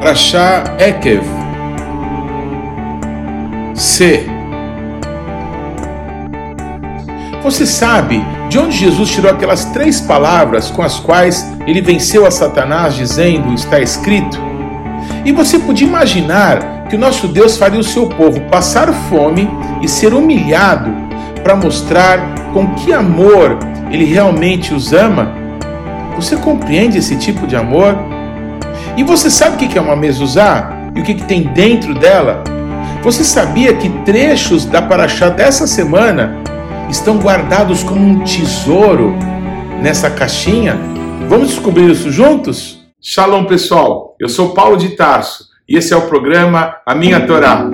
Rachá Ekev. C. Você sabe de onde Jesus tirou aquelas três palavras com as quais ele venceu a Satanás, dizendo: Está escrito? E você podia imaginar que o nosso Deus faria o seu povo passar fome e ser humilhado para mostrar com que amor ele realmente os ama? Você compreende esse tipo de amor? E você sabe o que é uma mezuzá? E o que tem dentro dela? Você sabia que trechos da Paraxá dessa semana estão guardados como um tesouro nessa caixinha? Vamos descobrir isso juntos? Shalom, pessoal. Eu sou Paulo de Tarso e esse é o programa A Minha Torá.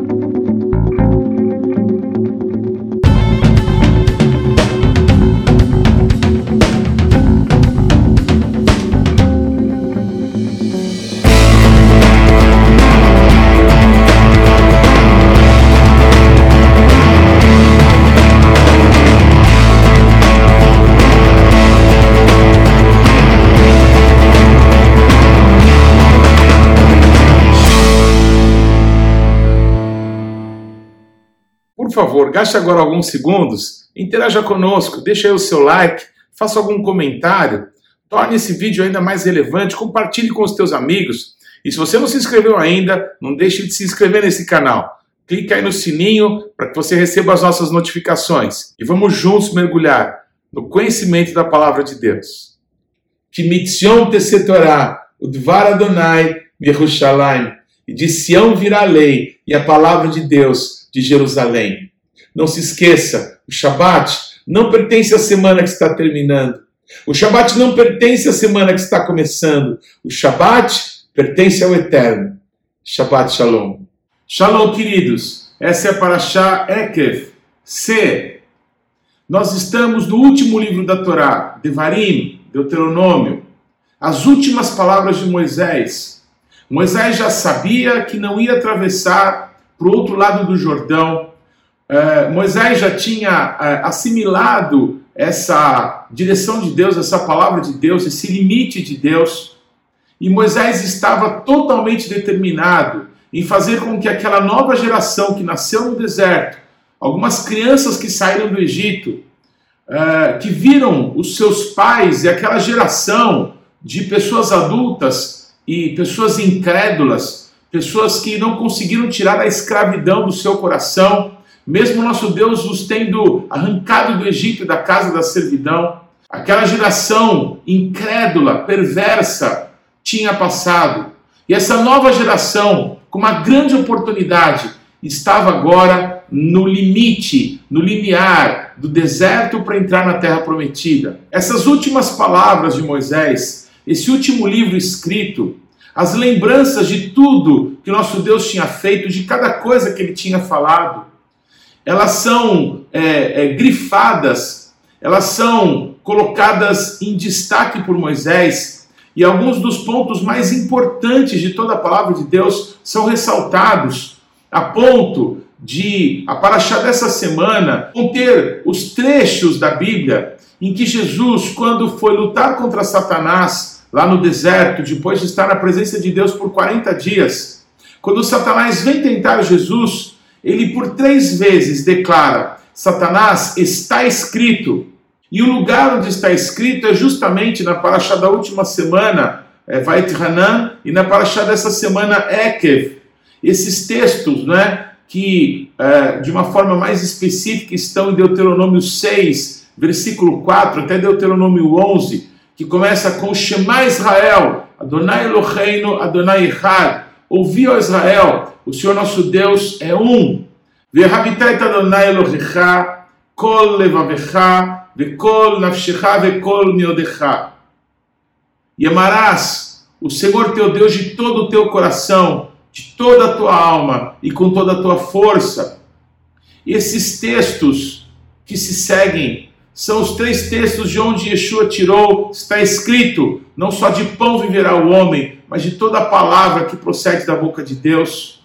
Favor, gaste agora alguns segundos, interaja conosco, deixe aí o seu like, faça algum comentário, torne esse vídeo ainda mais relevante, compartilhe com os teus amigos. E se você não se inscreveu ainda, não deixe de se inscrever nesse canal. Clique aí no sininho para que você receba as nossas notificações. E vamos juntos mergulhar no conhecimento da palavra de Deus. Que mitzion tesetorá, udvar Adonai, Yerushalayim. E de Sião virá a lei e a palavra de Deus de Jerusalém. Não se esqueça, o Shabat não pertence à semana que está terminando. O Shabat não pertence à semana que está começando. O Shabat pertence ao Eterno. Shabbat Shalom. Shalom, queridos. Essa é a Parashá Ekev. C. Nós estamos no último livro da Torá, Devarim, Deuteronômio. As últimas palavras de Moisés. Moisés já sabia que não ia atravessar para o outro lado do Jordão. É, Moisés já tinha é, assimilado essa direção de Deus, essa palavra de Deus, esse limite de Deus. E Moisés estava totalmente determinado em fazer com que aquela nova geração que nasceu no deserto, algumas crianças que saíram do Egito, é, que viram os seus pais e aquela geração de pessoas adultas e pessoas incrédulas pessoas que não conseguiram tirar a escravidão do seu coração, mesmo nosso Deus os tendo arrancado do Egito da casa da servidão. Aquela geração incrédula, perversa, tinha passado. E essa nova geração, com uma grande oportunidade, estava agora no limite, no limiar do deserto para entrar na terra prometida. Essas últimas palavras de Moisés, esse último livro escrito, as lembranças de tudo que nosso Deus tinha feito, de cada coisa que ele tinha falado, elas são é, é, grifadas, elas são colocadas em destaque por Moisés, e alguns dos pontos mais importantes de toda a palavra de Deus são ressaltados, a ponto de a paraxá dessa semana conter os trechos da Bíblia em que Jesus, quando foi lutar contra Satanás, lá no deserto, depois de estar na presença de Deus por 40 dias. Quando Satanás vem tentar Jesus, ele por três vezes declara: Satanás, está escrito. E o lugar onde está escrito é justamente na paraxá da última semana, é, Vait Hanan, e na paraxá dessa semana, Ekev. Esses textos, né, que é, de uma forma mais específica estão em Deuteronômio 6, versículo 4, até Deuteronômio 11, que começa com Shema Israel, Adonai Eloheinu, Adonai Echad. Ouvi, ó Israel, o Senhor nosso Deus é um. Adonai Elohecha, kol ve'kol ve'kol. E amarás o Senhor teu Deus de todo o teu coração, de toda a tua alma e com toda a tua força. E esses textos que se seguem são os três textos de onde Yeshua tirou, está escrito: não só de pão viverá o homem, mas de toda palavra que procede da boca de Deus.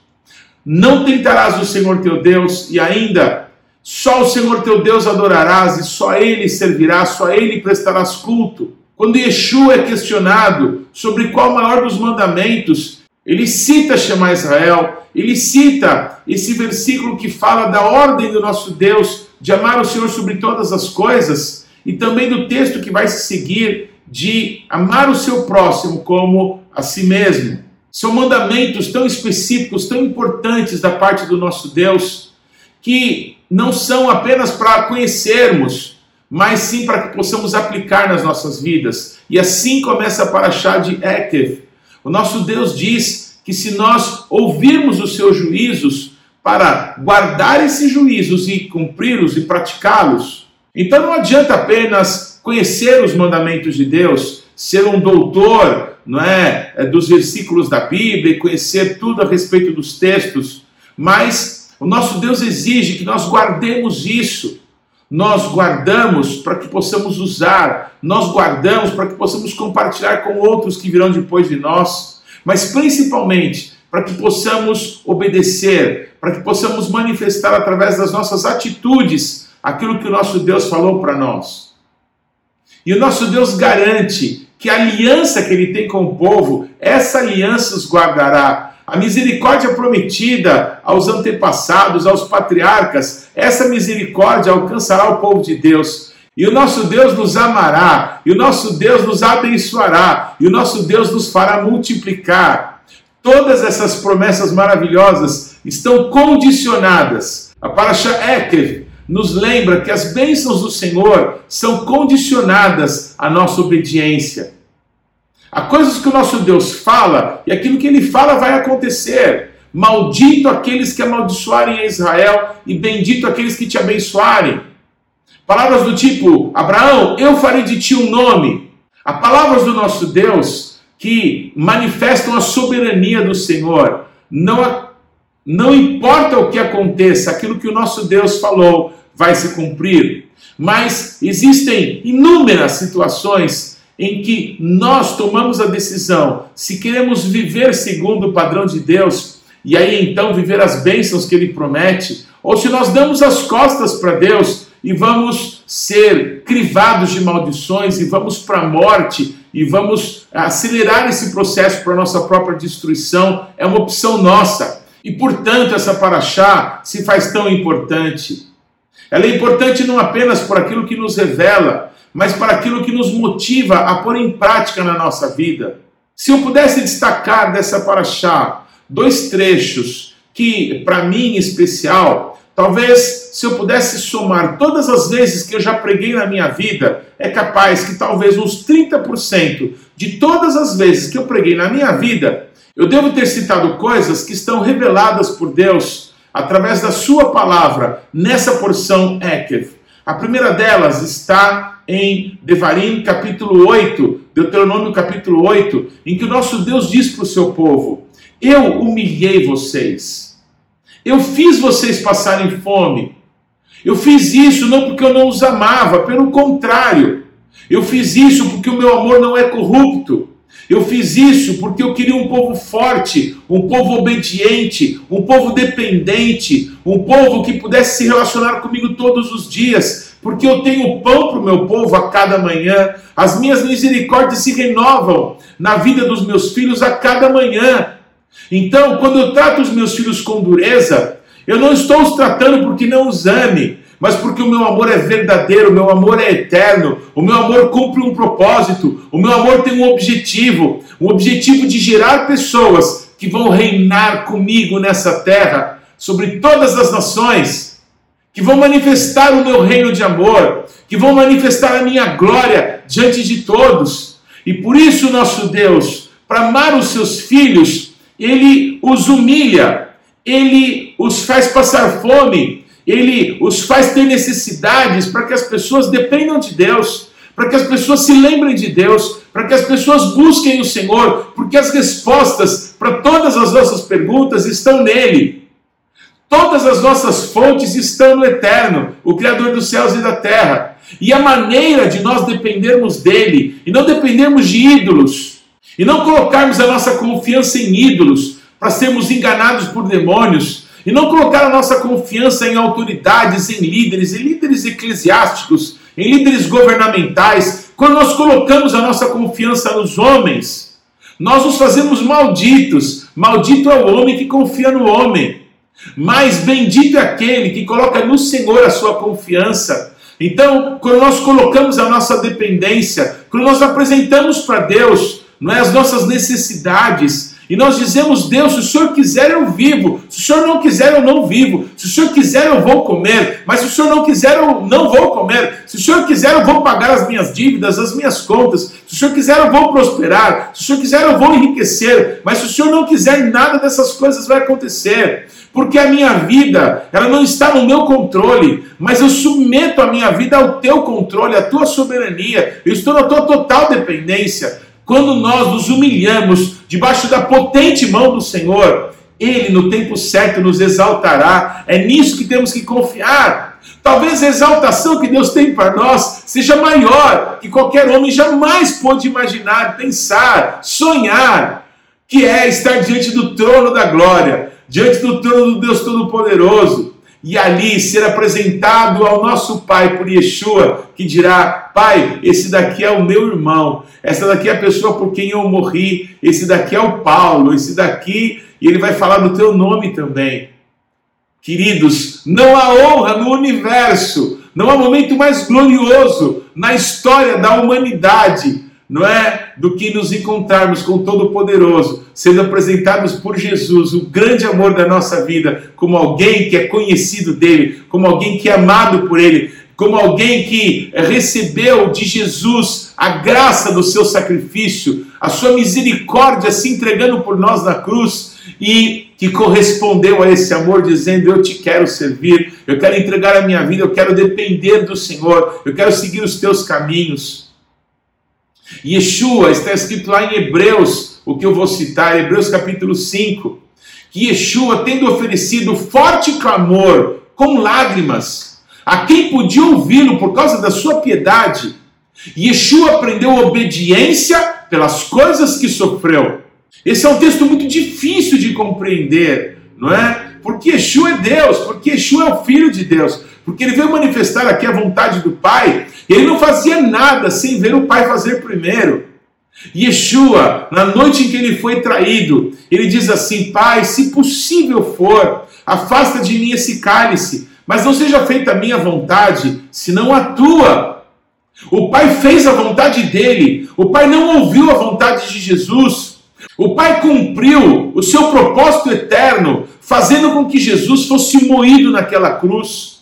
Não tentarás o Senhor teu Deus, e ainda só o Senhor teu Deus adorarás, e só Ele servirás, só Ele prestarás culto. Quando Yeshua é questionado sobre qual o maior dos mandamentos, ele cita chamar Israel, ele cita esse versículo que fala da ordem do nosso Deus de amar o Senhor sobre todas as coisas, e também do texto que vai se seguir de amar o seu próximo como a si mesmo. São mandamentos tão específicos, tão importantes da parte do nosso Deus, que não são apenas para conhecermos, mas sim para que possamos aplicar nas nossas vidas. E assim começa a Paraxá de Ekev. O nosso Deus diz que se nós ouvirmos os seus juízos, para guardar esses juízos e cumpri-los e praticá-los, então não adianta apenas conhecer os mandamentos de Deus, ser um doutor não é, é, dos versículos da Bíblia, conhecer tudo a respeito dos textos, mas o nosso Deus exige que nós guardemos isso. Nós guardamos para que possamos usar, nós guardamos para que possamos compartilhar com outros que virão depois de nós, mas principalmente para que possamos obedecer, para que possamos manifestar através das nossas atitudes aquilo que o nosso Deus falou para nós. E o nosso Deus garante que a aliança que ele tem com o povo, essa aliança os guardará. A misericórdia prometida aos antepassados, aos patriarcas, essa misericórdia alcançará o povo de Deus. E o nosso Deus nos amará, e o nosso Deus nos abençoará, e o nosso Deus nos fará multiplicar. Todas essas promessas maravilhosas estão condicionadas. A Parasha Ekev nos lembra que as bênçãos do Senhor são condicionadas à nossa obediência. Há coisas que o nosso Deus fala e aquilo que ele fala vai acontecer. Maldito aqueles que amaldiçoarem a Israel e bendito aqueles que te abençoarem. Palavras do tipo: Abraão, eu farei de ti um nome. Há palavras do nosso Deus que manifestam a soberania do Senhor. Não, não importa o que aconteça, aquilo que o nosso Deus falou vai se cumprir. Mas existem inúmeras situações em que nós tomamos a decisão se queremos viver segundo o padrão de Deus e aí então viver as bênçãos que ele promete, ou se nós damos as costas para Deus e vamos ser crivados de maldições e vamos para a morte e vamos acelerar esse processo para nossa própria destruição, é uma opção nossa. E portanto, essa paraxá se faz tão importante. Ela é importante não apenas por aquilo que nos revela, mas para aquilo que nos motiva a pôr em prática na nossa vida. Se eu pudesse destacar dessa paraxá dois trechos que, para mim em especial, talvez se eu pudesse somar todas as vezes que eu já preguei na minha vida, é capaz que talvez uns 30% de todas as vezes que eu preguei na minha vida, eu devo ter citado coisas que estão reveladas por Deus através da sua palavra nessa porção Ekev. A primeira delas está em Devarim, capítulo 8, Deuteronômio, capítulo 8, em que o nosso Deus diz para o seu povo: Eu humilhei vocês, eu fiz vocês passarem fome, eu fiz isso não porque eu não os amava, pelo contrário, eu fiz isso porque o meu amor não é corrupto. Eu fiz isso porque eu queria um povo forte, um povo obediente, um povo dependente, um povo que pudesse se relacionar comigo todos os dias, porque eu tenho pão para o meu povo a cada manhã, as minhas misericórdias se renovam na vida dos meus filhos a cada manhã. Então, quando eu trato os meus filhos com dureza, eu não estou os tratando porque não os ame, mas porque o meu amor é verdadeiro, o meu amor é eterno, o meu amor cumpre um propósito, o meu amor tem um objetivo, um objetivo de gerar pessoas que vão reinar comigo nessa terra, sobre todas as nações, que vão manifestar o meu reino de amor, que vão manifestar a minha glória diante de todos. E por isso, nosso Deus, para amar os seus filhos, ele os humilha, ele os faz passar fome, ele os faz ter necessidades para que as pessoas dependam de Deus, para que as pessoas se lembrem de Deus, para que as pessoas busquem o Senhor, porque as respostas para todas as nossas perguntas estão nele. Todas as nossas fontes estão no Eterno, o Criador dos céus e da terra. E a maneira de nós dependermos dele, e não dependermos de ídolos, e não colocarmos a nossa confiança em ídolos, para sermos enganados por demônios, e não colocar a nossa confiança em autoridades, em líderes, em líderes eclesiásticos, em líderes governamentais, quando nós colocamos a nossa confiança nos homens, Nós nos fazemos malditos. Maldito é o homem que confia no homem. Mas bendito é aquele que coloca no Senhor a sua confiança. Então, quando nós colocamos a nossa dependência, quando nós apresentamos para Deus não é, as nossas necessidades, e nós dizemos, Deus, se o Senhor quiser eu vivo, se o Senhor não quiser eu não vivo, se o Senhor quiser eu vou comer, mas se o Senhor não quiser eu não vou comer, se o Senhor quiser eu vou pagar as minhas dívidas, as minhas contas, se o Senhor quiser eu vou prosperar, se o Senhor quiser eu vou enriquecer, mas se o Senhor não quiser nada dessas coisas vai acontecer. Porque a minha vida, ela não está no meu controle, mas eu submeto a minha vida ao teu controle, à tua soberania, eu estou na tua total dependência. Quando nós nos humilhamos debaixo da potente mão do Senhor, Ele no tempo certo nos exaltará. É nisso que temos que confiar. Talvez a exaltação que Deus tem para nós seja maior que qualquer homem jamais pôde imaginar, pensar, sonhar, que é estar diante do trono da glória, diante do trono do Deus Todo-Poderoso, e ali ser apresentado ao nosso Pai por Yeshua, que dirá: Pai, esse daqui é o meu irmão, essa daqui é a pessoa por quem eu morri, esse daqui é o Paulo, esse daqui, e ele vai falar do teu nome também. Queridos, não há honra no universo, não há momento mais glorioso na história da humanidade não é? Do que nos encontrarmos com o Todo-Poderoso, sendo apresentados por Jesus, o grande amor da nossa vida, como alguém que é conhecido dele, como alguém que é amado por ele, como alguém que recebeu de Jesus a graça do seu sacrifício, a sua misericórdia se entregando por nós na cruz e que correspondeu a esse amor, dizendo: Eu te quero servir, eu quero entregar a minha vida, eu quero depender do Senhor, eu quero seguir os teus caminhos. Yeshua, está escrito lá em Hebreus, o que eu vou citar, Hebreus capítulo 5, que Yeshua, tendo oferecido forte clamor com lágrimas, a quem podia ouvi-lo por causa da sua piedade, Yeshua aprendeu obediência pelas coisas que sofreu. Esse é um texto muito difícil de compreender, não é? Porque Yeshua é Deus, porque Yeshua é o Filho de Deus, porque ele veio manifestar aqui a vontade do Pai, ele não fazia nada sem ver o Pai fazer primeiro. Yeshua, na noite em que ele foi traído, ele diz assim: Pai, se possível for, afasta de mim esse cálice, mas não seja feita a minha vontade, senão a tua. O Pai fez a vontade dele, o Pai não ouviu a vontade de Jesus. O Pai cumpriu o seu propósito eterno, fazendo com que Jesus fosse moído naquela cruz,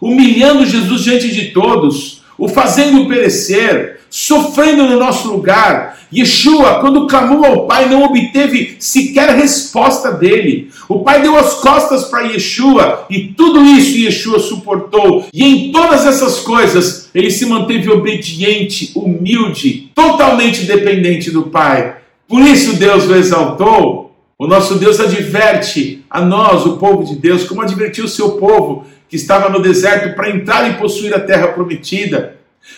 humilhando Jesus diante de todos, o fazendo perecer, sofrendo no nosso lugar. Yeshua, quando clamou ao Pai, não obteve sequer resposta dele. O Pai deu as costas para Yeshua e tudo isso Yeshua suportou. E em todas essas coisas, ele se manteve obediente, humilde, totalmente dependente do Pai. Por isso Deus o exaltou. O nosso Deus adverte a nós, o povo de Deus, como advertiu o seu povo que estava no deserto para entrar e possuir a terra prometida.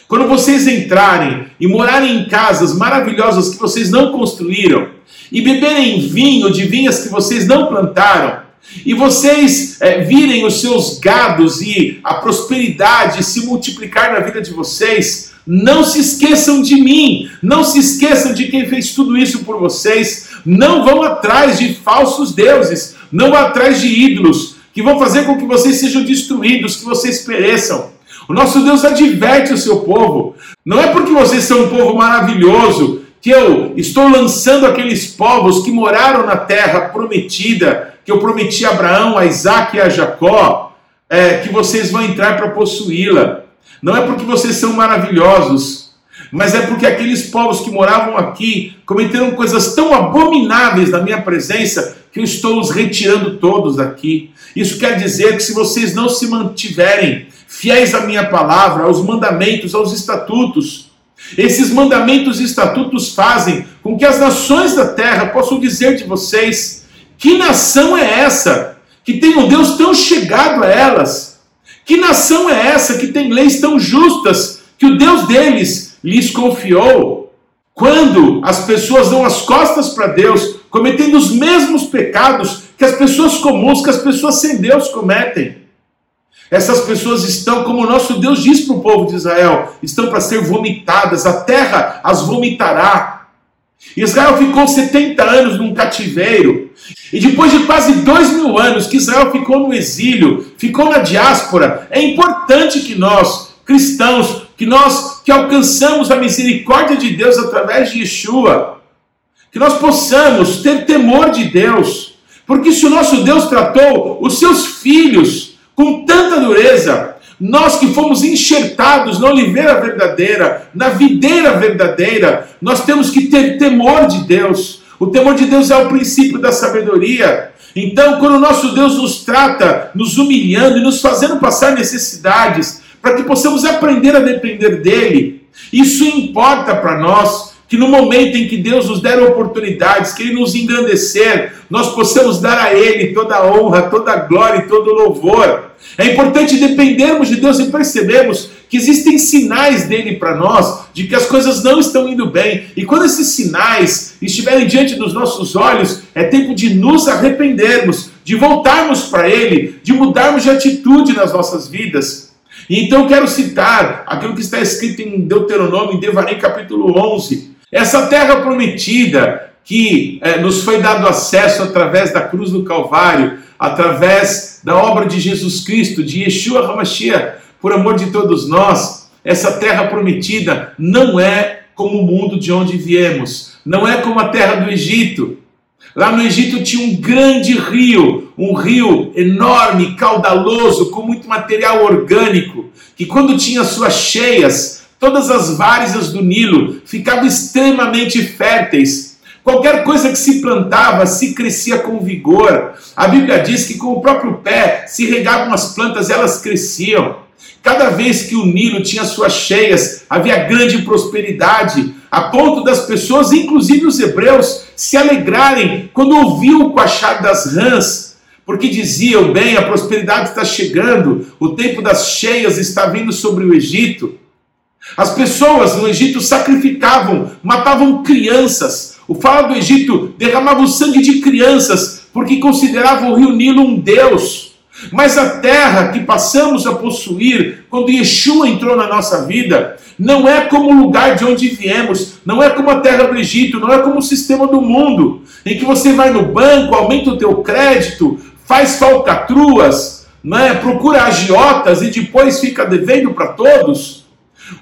Quando vocês entrarem e morarem em casas maravilhosas que vocês não construíram, e beberem vinho de vinhas que vocês não plantaram, e vocês é, virem os seus gados e a prosperidade se multiplicar na vida de vocês, não se esqueçam de mim, não se esqueçam de quem fez tudo isso por vocês, não vão atrás de falsos deuses, não vão atrás de ídolos, que vão fazer com que vocês sejam destruídos, que vocês pereçam. O nosso Deus adverte o seu povo. Não é porque vocês são um povo maravilhoso que eu estou lançando aqueles povos que moraram na terra prometida, que eu prometi a Abraão, a Isaac e a Jacó, é, que vocês vão entrar para possuí-la. Não é porque vocês são maravilhosos, mas é porque aqueles povos que moravam aqui cometeram coisas tão abomináveis na minha presença que eu estou os retirando todos daqui. Isso quer dizer que se vocês não se mantiverem fiéis à minha palavra, aos mandamentos, aos estatutos, esses mandamentos e estatutos fazem com que as nações da terra possam dizer de vocês: que nação é essa que tem um Deus tão chegado a elas? Que nação é essa que tem leis tão justas que o Deus deles lhes confiou? Quando as pessoas dão as costas para Deus, cometendo os mesmos pecados que as pessoas comuns, que as pessoas sem Deus cometem. Essas pessoas estão, como o nosso Deus diz para o povo de Israel, estão para ser vomitadas, a terra as vomitará. Israel ficou 70 anos num cativeiro. E depois de quase dois mil anos que Israel ficou no exílio, ficou na diáspora, é importante que nós, cristãos, que nós que alcançamos a misericórdia de Deus através de Yeshua, que nós possamos ter temor de Deus, porque se o nosso Deus tratou os seus filhos com tanta dureza, nós que fomos enxertados na oliveira verdadeira, na videira verdadeira, nós temos que ter temor de Deus. O temor de Deus é o princípio da sabedoria. Então, quando o nosso Deus nos trata, nos humilhando e nos fazendo passar necessidades, para que possamos aprender a depender dele, isso importa para nós que no momento em que Deus nos der oportunidades, que Ele nos engrandecer, nós possamos dar a Ele toda a honra, toda a glória e todo o louvor. É importante dependermos de Deus e percebermos que existem sinais dele para nós de que as coisas não estão indo bem. E quando esses sinais estiverem diante dos nossos olhos, é tempo de nos arrependermos, de voltarmos para Ele, de mudarmos de atitude nas nossas vidas. Então quero citar aquilo que está escrito em Deuteronômio, em Devarim capítulo 11, essa terra prometida que é, nos foi dado acesso através da cruz do Calvário, através da obra de Jesus Cristo, de Yeshua HaMashiach, por amor de todos nós, essa terra prometida não é como o mundo de onde viemos, não é como a terra do Egito. Lá no Egito tinha um grande rio, um rio enorme, caudaloso, com muito material orgânico, que quando tinha suas cheias, Todas as várzeas do Nilo ficavam extremamente férteis. Qualquer coisa que se plantava se crescia com vigor. A Bíblia diz que com o próprio pé se regavam as plantas, elas cresciam. Cada vez que o Nilo tinha suas cheias, havia grande prosperidade, a ponto das pessoas, inclusive os hebreus, se alegrarem quando ouviam o coachar das rãs, porque diziam: bem, a prosperidade está chegando, o tempo das cheias está vindo sobre o Egito. As pessoas no Egito sacrificavam, matavam crianças. O faraó do Egito derramava o sangue de crianças porque considerava o rio Nilo um deus. Mas a terra que passamos a possuir quando Yeshua entrou na nossa vida não é como o lugar de onde viemos, não é como a terra do Egito, não é como o sistema do mundo, em que você vai no banco, aumenta o teu crédito, faz falcatruas, né, procura agiotas e depois fica devendo para todos.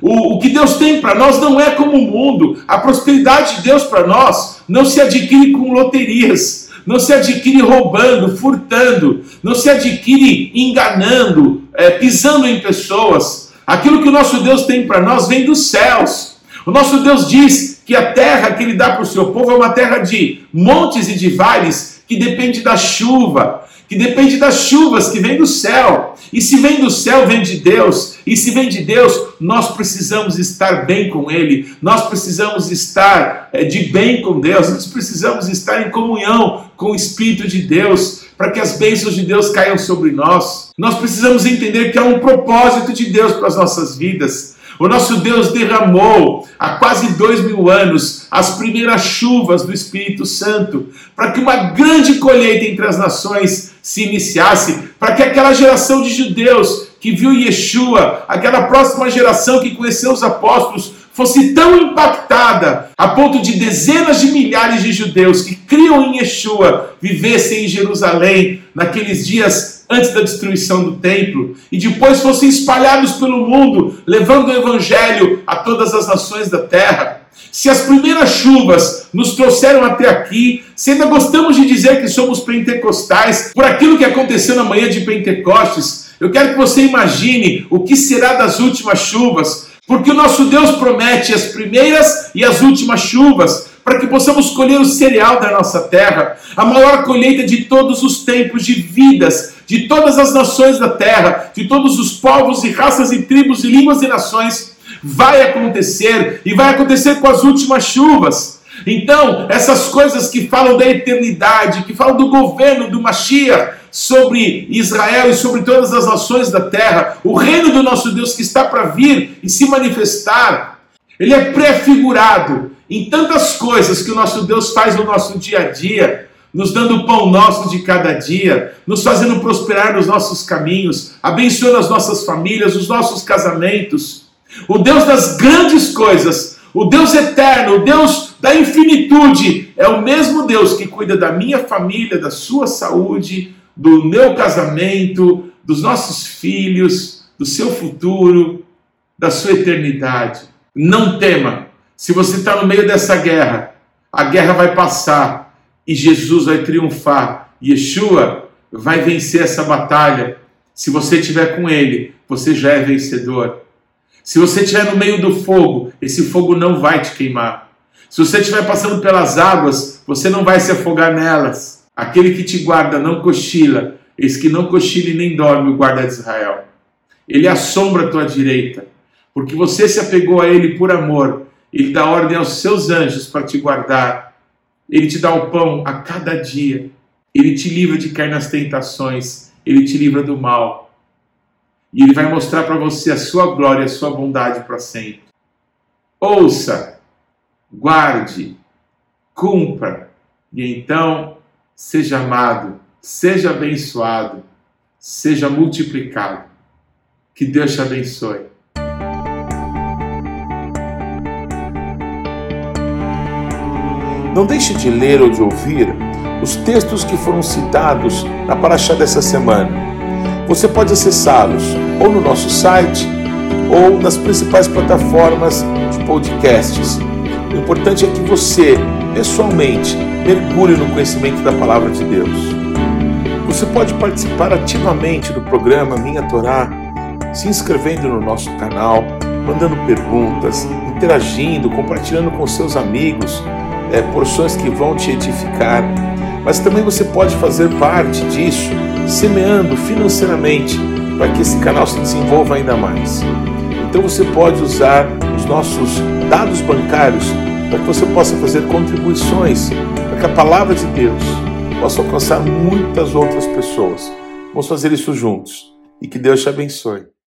O, o que Deus tem para nós não é como o mundo. A prosperidade de Deus para nós não se adquire com loterias, não se adquire roubando, furtando, não se adquire enganando, é, pisando em pessoas. Aquilo que o nosso Deus tem para nós vem dos céus. O nosso Deus diz que a terra que Ele dá para o seu povo é uma terra de montes e de vales que depende da chuva que depende das chuvas que vem do céu. E se vem do céu, vem de Deus. E se vem de Deus, nós precisamos estar bem com Ele, nós precisamos estar é, de bem com Deus, nós precisamos estar em comunhão com o Espírito de Deus, para que as bênçãos de Deus caiam sobre nós. Nós precisamos entender que há um propósito de Deus para as nossas vidas. O nosso Deus derramou há quase dois mil anos as primeiras chuvas do Espírito Santo para que uma grande colheita entre as nações se iniciasse, para que aquela geração de judeus que viu Yeshua, aquela próxima geração que conheceu os apóstolos, fosse tão impactada a ponto de dezenas de milhares de judeus que criam em Yeshua vivessem em Jerusalém naqueles dias antes da destruição do templo, e depois fossem espalhados pelo mundo, levando o evangelho a todas as nações da terra. Se as primeiras chuvas nos trouxeram até aqui, se ainda gostamos de dizer que somos pentecostais por aquilo que aconteceu na manhã de Pentecostes, eu quero que você imagine o que será das últimas chuvas, porque o nosso Deus promete as primeiras e as últimas chuvas, para que possamos colher o cereal da nossa terra, a maior colheita de todos os tempos de vidas, de todas as nações da terra, de todos os povos e raças e tribos e línguas e nações, vai acontecer e vai acontecer com as últimas chuvas. Então, essas coisas que falam da eternidade, que falam do governo do Mashiach sobre Israel e sobre todas as nações da terra, o reino do nosso Deus que está para vir e se manifestar, ele é prefigurado em tantas coisas que o nosso Deus faz no nosso dia a dia, nos dando o pão nosso de cada dia, nos fazendo prosperar nos nossos caminhos, abençoando as nossas famílias, os nossos casamentos. O Deus das grandes coisas, o Deus eterno, o Deus da infinitude. É o mesmo Deus que cuida da minha família, da sua saúde, do meu casamento, dos nossos filhos, do seu futuro, da sua eternidade. Não tema. Se você está no meio dessa guerra, a guerra vai passar e Jesus vai triunfar. Yeshua vai vencer essa batalha. Se você estiver com ele, você já é vencedor. Se você estiver no meio do fogo, esse fogo não vai te queimar. Se você estiver passando pelas águas, você não vai se afogar nelas. Aquele que te guarda não cochila, eis que não cochila e nem dorme o guarda de Israel. Ele assombra a tua direita, porque você se apegou a ele por amor. Ele dá ordem aos seus anjos para te guardar. Ele te dá o pão a cada dia. Ele te livra de cair nas tentações. Ele te livra do mal. E ele vai mostrar para você a sua glória, a sua bondade para sempre. Ouça, guarde, cumpra, e então seja amado, seja abençoado, seja multiplicado. Que Deus te abençoe. Não deixe de ler ou de ouvir os textos que foram citados na Paraxá dessa semana. Você pode acessá-los ou no nosso site ou nas principais plataformas de podcasts. O importante é que você, pessoalmente, mergulhe no conhecimento da palavra de Deus. Você pode participar ativamente do programa Minha Torá, se inscrevendo no nosso canal, mandando perguntas, interagindo, compartilhando com seus amigos é, porções que vão te edificar. Mas também você pode fazer parte disso, semeando financeiramente para que esse canal se desenvolva ainda mais. Então você pode usar os nossos dados bancários para que você possa fazer contribuições para que a palavra de Deus possa alcançar muitas outras pessoas. Vamos fazer isso juntos e que Deus te abençoe.